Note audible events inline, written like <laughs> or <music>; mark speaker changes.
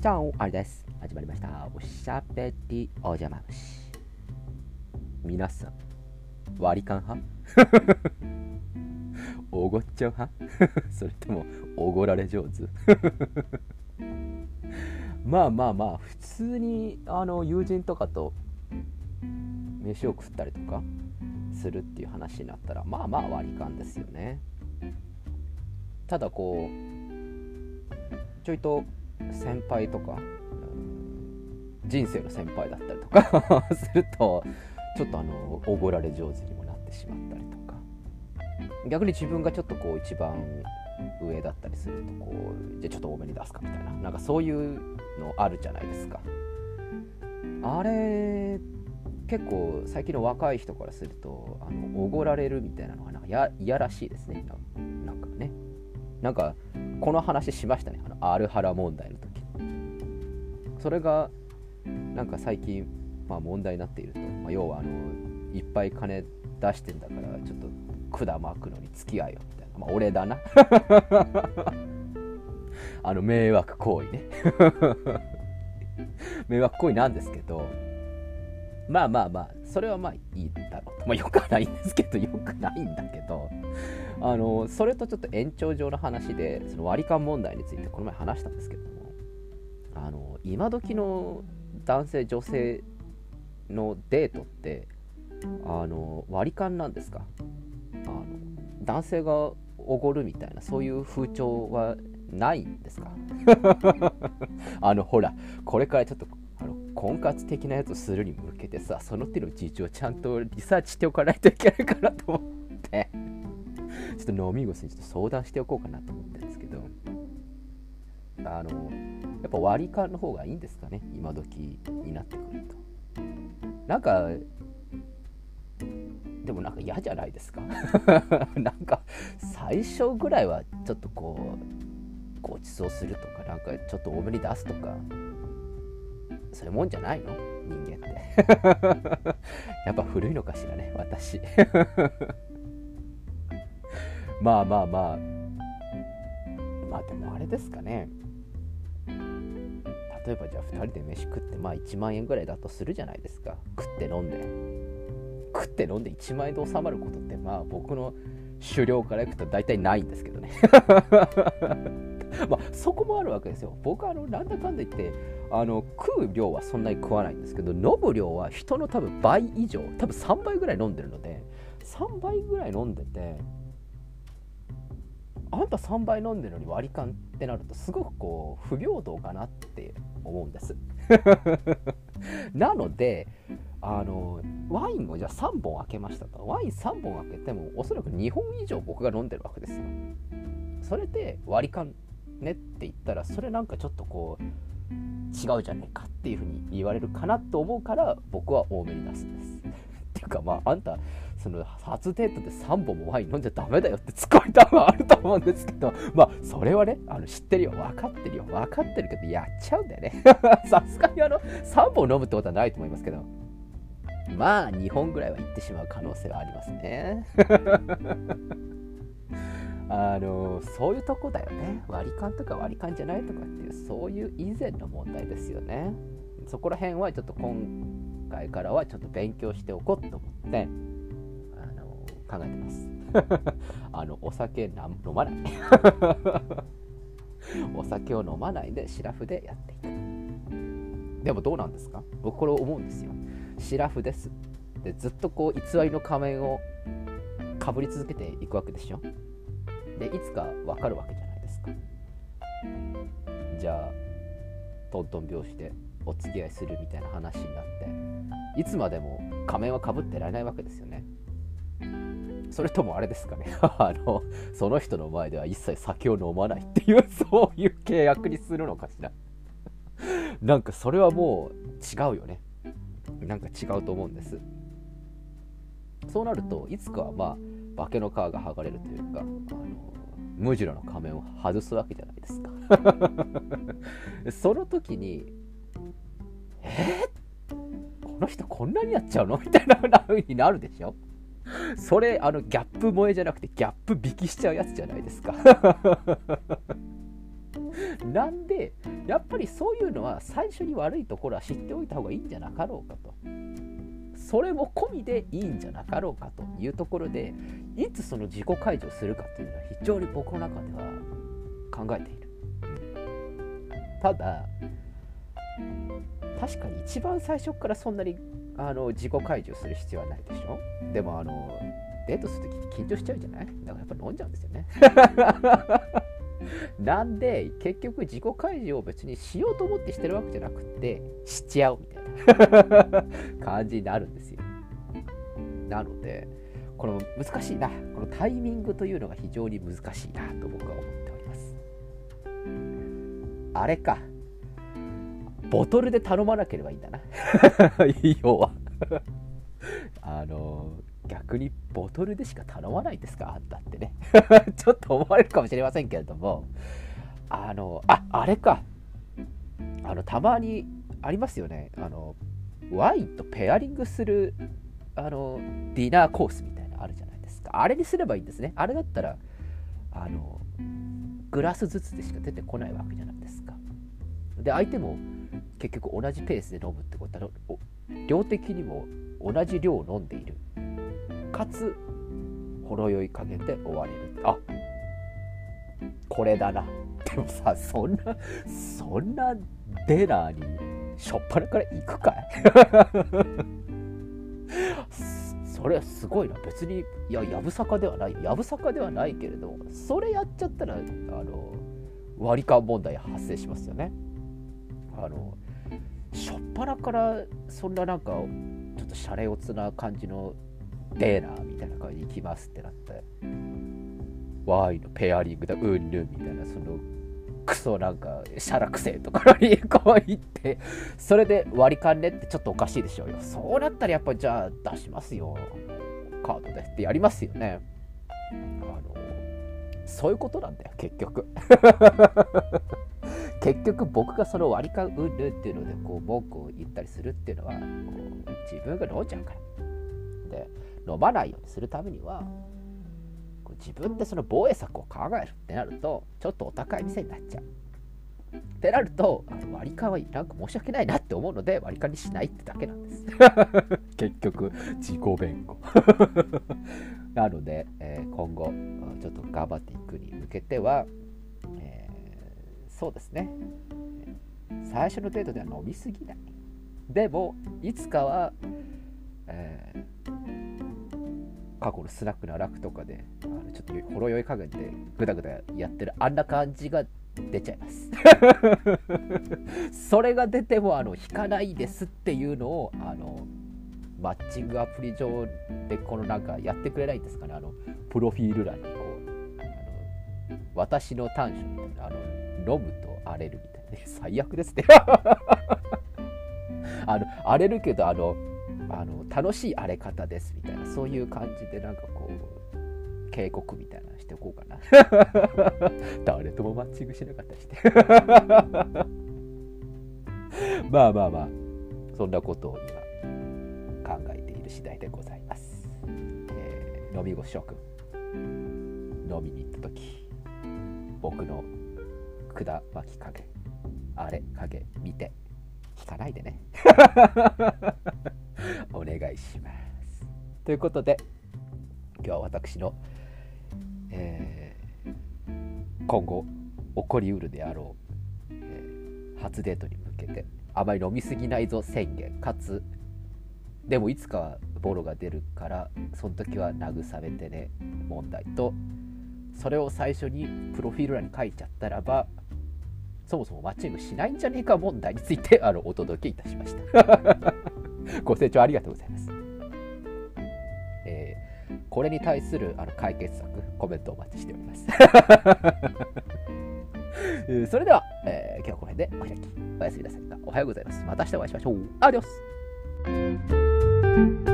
Speaker 1: じゃあ、あれです。始まりました。おしゃべりお邪魔虫。皆さん、割り勘派？<laughs> おごっちゃう派？<laughs> それとも、おごられ上手？<laughs> まあまあまあ、普通にあの友人とかと飯を食ったりとかするっていう話になったら、まあまあ割り勘ですよね。ただこう、ちょいと先輩とか、人生の先輩だったりとか <laughs> するとちょっとあのおごられ上手にもなってしまったりとか。逆に自分がちょっとこう一番上だったりするとこうじゃあちょっと多めに出すかみたいな。なんかそういうのあるじゃないですか。あれ結構最近の若い人からするとあのおごられるみたいなのがなんかや嫌らしいですね。なんかね。なんかこの話しましたね。あのアルハラ問題の時。それがなんか最近、まあ、問題になっていると、まあ、要はあのいっぱい金出してんだからちょっと管巻くのに付き合いよみたいな、まあ、俺だな。<laughs> あの迷惑行為ね。<laughs> 迷惑行為なんですけどまあまあまあそれはまあいいだろうと、まあ、よくはないんですけどよくないんだけどあのそれとちょっと延長上の話でその割り勘問題についてこの前話したんですけどもあの今時の男性女性のデートってあの割り勘なんですか？あの男性がおごるみたいなそういう風潮はないんですか？<laughs> あのほらこれからちょっとあの婚活的なやつをするに向けてさその手の事情をちゃんとリサーチしておかないといけないかなと思ってちょっと飲み薬にちょっと相談しておこうかなと思ってるんですけどあのやっぱ割り勘の方がいいんですかね？今時になってくると。なんかでもなんか嫌じゃないですか？<laughs> なんか最初ぐらいはちょっとこうご馳走するとかなんかちょっと多めに出すとかそういうもんじゃないの？人間って。<laughs> やっぱ古いのかしらね私。まあまあまあ。まあでもあれですかね。例えばじゃあ2人で飯食ってまあ1万円ぐらいだとするじゃないですか。食って飲んで。食って飲んで1万円で収まることってまあ僕の狩猟からいくと大体ないんですけどね。<laughs> まあそこもあるわけですよ。僕はあのなんだかんだ言ってあの食う量はそんなに食わないんですけど飲む量は人の多分倍以上多分3倍ぐらい飲んでるので3倍ぐらい飲んでてあんた3倍飲んでるのに割り勘ってなるとすごくこう不平等かなって思うんです。<laughs> なのであのワインをじゃあ3本開けましたと。ワイン3本開けてもおそらく2本以上僕が飲んでるわけですよ。それで割り勘ねって言ったらそれなんかちょっとこう違うじゃねえかっていうふうに言われるかなと思うから僕は多めに出すんです。<laughs> っていうかまああんたその初デートで3本もワイン飲んじゃダメだよってツッコミた分あると思うんですけどまあそれはねあの知ってるよ。分かってるよ。分かってるけどやっちゃうんだよね。<laughs> さすがにあの3本飲むってことはないと思いますけど。まあ2本ぐらいはいってしまう可能性はありますね。<laughs> あのそういうとこだよね。割り勘とか割り勘じゃないとかっていうそういう以前の問題ですよね。そこら辺はちょっと今回からはちょっと勉強しておこうと思って。考えてます。<laughs> あのお酒飲まない。<laughs> お酒を飲まないでシラフでやっていく。でもどうなんですか？僕これ思うんですよ。シラフです。でずっとこう偽りの仮面をかぶり続けていくわけでしょ？でいつか分かるわけじゃないですか。じゃあトントン拍子でお付き合いするみたいな話になっていつまでも仮面はかぶってられないわけですよね。それともあれですかね。<laughs> あのその人の前では一切酒を飲まないっていう <laughs> そういう契約にするのかしら。<laughs> なんかそれはもう違うよね。なんか違うと思うんです。そうなるといつかはまあ化けの皮が剥がれるというかあの無地の仮面を外すわけじゃないですか。その時にえー、この人こんなにやっちゃうの？みたいな風になるでしょ。それあのギャップ萌えじゃなくてギャップ引きしちゃうやつじゃないですか。<laughs> なんでやっぱりそういうのは最初に悪いところは知っておいた方がいいんじゃなかろうかと。それも込みでいいんじゃなかろうかというところでいつその自己解除するかっていうのは非常に僕の中では考えている。ただ確かに一番最初からそんなにあの自己解除する必要はないでしょ？でもあのデートするときって緊張しちゃうじゃない？だからやっぱ飲んじゃうんですよね。<laughs> なんで結局自己開示を別にしようと思ってしてるわけじゃなくてしちゃうみたいな <laughs> 感じになるんですよ。なのでこの難しいな。このタイミングというのが非常に難しいなと僕は思っております。あれか。ボトルで頼まなければいいんだな。<laughs> 要は <laughs> あの逆にボトルでしか頼まないですか？あんたってね。<laughs> ちょっと思われるかもしれませんけれども。あのああれか。あのたまにありますよね。あのワインとペアリングするあのディナーコースみたいなのあるじゃないですか。あれにすればいいんですね。あれだったらあのグラスずつでしか出てこないわけじゃないですか。で相手も結局同じペースで飲むってことは量的にも同じ量を飲んでいる。かつほろ酔い加減で終われる。あこれだな。でもさそんなそんなデナーにしょっぱなから行くかい？<laughs> それはすごいな。別にいややぶさかではない。やぶさかではないけれどそれやっちゃったらあの割り勘問題発生しますよね。あのしょっぱなからそんななんかちょっとシャレオツな感じのデーナーみたいな感じに行きますってなってワイのペアリングだうんぬんみたいなそのクソなんかシャラくせえところにこう行ってそれで割り勘ねってちょっとおかしいでしょうよ。そうなったらやっぱじゃあ出しますよ。カードでってやりますよね。あのそういうことなんだよ結局。結局僕がその割り勘うんぬんっていうのでこう文句を言ったりするっていうのはこう自分が飲んじゃうからで飲まないようにするためには自分でその防衛策を考えるってなるとちょっとお高い店になっちゃう。ってなると割り勘はなんか申し訳ないなって思うので割り勘にしないってだけなんです。<laughs> 結局自己弁護 <laughs> なので、えー、今後ちょっと頑張っていくに向けては、えー、そうですね。最初のデートでは飲みすぎない。でもいつかは、えー、過去のスナックの楽とかであのちょっとほろ酔い加減でグダグダやってるあんな感じが出ちゃいます。<laughs> それが出てもあの引かないですっていうのをあのマッチングアプリ上でこのなんかやってくれないんですかね。あのプロフィール欄にこうあの私の短所みたいなあの飲むと荒れるみたいな、ね、最悪ですね。<laughs> あの荒れるけどあのあの楽しい荒れ方ですみたいな。そういう感じでなんかこう警告みたいなのしておこうかな。<laughs> 誰ともマッチングしなかったりして。<laughs> まあまあまあそんなことを今考えている次第でございます、えー、飲み子諸君飲みに行った時。僕の管巻き影あれ影見て。引かないでね。<laughs> お願いします。ということで今日は私の、えー、今後起こりうるであろう、えー、初デートに向けてあまり飲みすぎないぞ宣言かつでもいつかはボロが出るからその時は慰めてね問題とそれを最初にプロフィール欄に書いちゃったらばそもそもマッチングしないんじゃねえか問題についてあのお届けいたしました。<laughs> ご清聴ありがとうございます、えー、これに対するあの解決策コメントお待ちしております。<laughs> それでは、えー、今日はこの辺でお開き。おやすみなさい。おはようございます。また明日お会いしましょう。アディオス。